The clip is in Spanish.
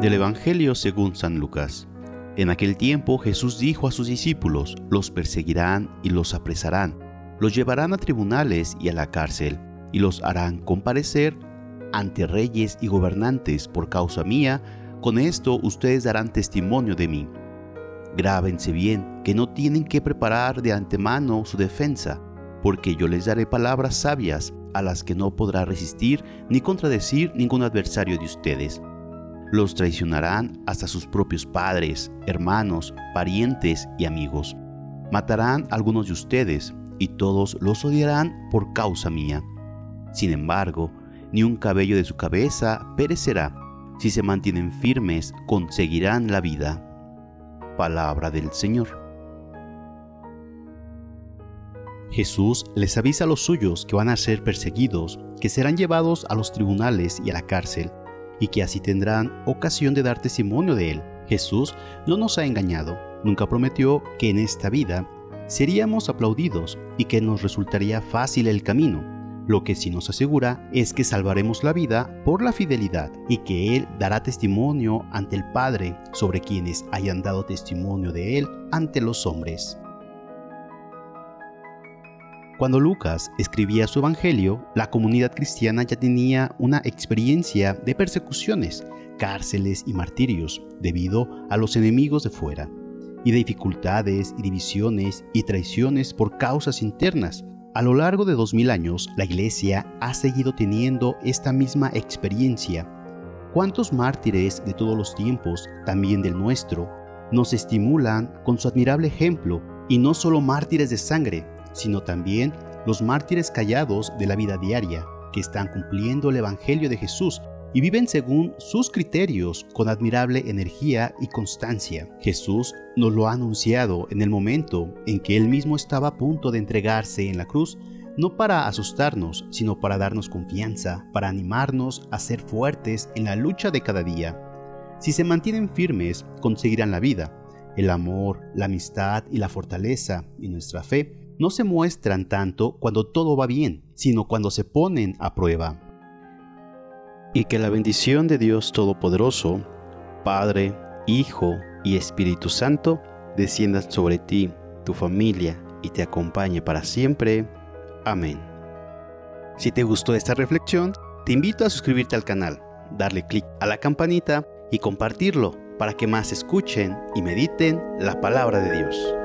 Del Evangelio según San Lucas. En aquel tiempo Jesús dijo a sus discípulos, los perseguirán y los apresarán, los llevarán a tribunales y a la cárcel, y los harán comparecer ante reyes y gobernantes por causa mía, con esto ustedes darán testimonio de mí. Grábense bien que no tienen que preparar de antemano su defensa, porque yo les daré palabras sabias a las que no podrá resistir ni contradecir ningún adversario de ustedes los traicionarán hasta sus propios padres, hermanos, parientes y amigos. Matarán a algunos de ustedes y todos los odiarán por causa mía. Sin embargo, ni un cabello de su cabeza perecerá. Si se mantienen firmes, conseguirán la vida. Palabra del Señor. Jesús les avisa a los suyos que van a ser perseguidos, que serán llevados a los tribunales y a la cárcel, y que así tendrán ocasión de dar testimonio de Él. Jesús no nos ha engañado, nunca prometió que en esta vida seríamos aplaudidos y que nos resultaría fácil el camino. Lo que sí nos asegura es que salvaremos la vida por la fidelidad y que Él dará testimonio ante el Padre sobre quienes hayan dado testimonio de Él ante los hombres. Cuando Lucas escribía su Evangelio, la comunidad cristiana ya tenía una experiencia de persecuciones, cárceles y martirios debido a los enemigos de fuera, y de dificultades y divisiones y traiciones por causas internas. A lo largo de dos mil años, la Iglesia ha seguido teniendo esta misma experiencia. ¿Cuántos mártires de todos los tiempos, también del nuestro, nos estimulan con su admirable ejemplo, y no solo mártires de sangre, sino también los mártires callados de la vida diaria, que están cumpliendo el Evangelio de Jesús y viven según sus criterios con admirable energía y constancia. Jesús nos lo ha anunciado en el momento en que él mismo estaba a punto de entregarse en la cruz, no para asustarnos, sino para darnos confianza, para animarnos a ser fuertes en la lucha de cada día. Si se mantienen firmes, conseguirán la vida. El amor, la amistad y la fortaleza y nuestra fe no se muestran tanto cuando todo va bien, sino cuando se ponen a prueba. Y que la bendición de Dios Todopoderoso, Padre, Hijo y Espíritu Santo, descienda sobre ti, tu familia y te acompañe para siempre. Amén. Si te gustó esta reflexión, te invito a suscribirte al canal, darle clic a la campanita y compartirlo para que más escuchen y mediten la palabra de Dios.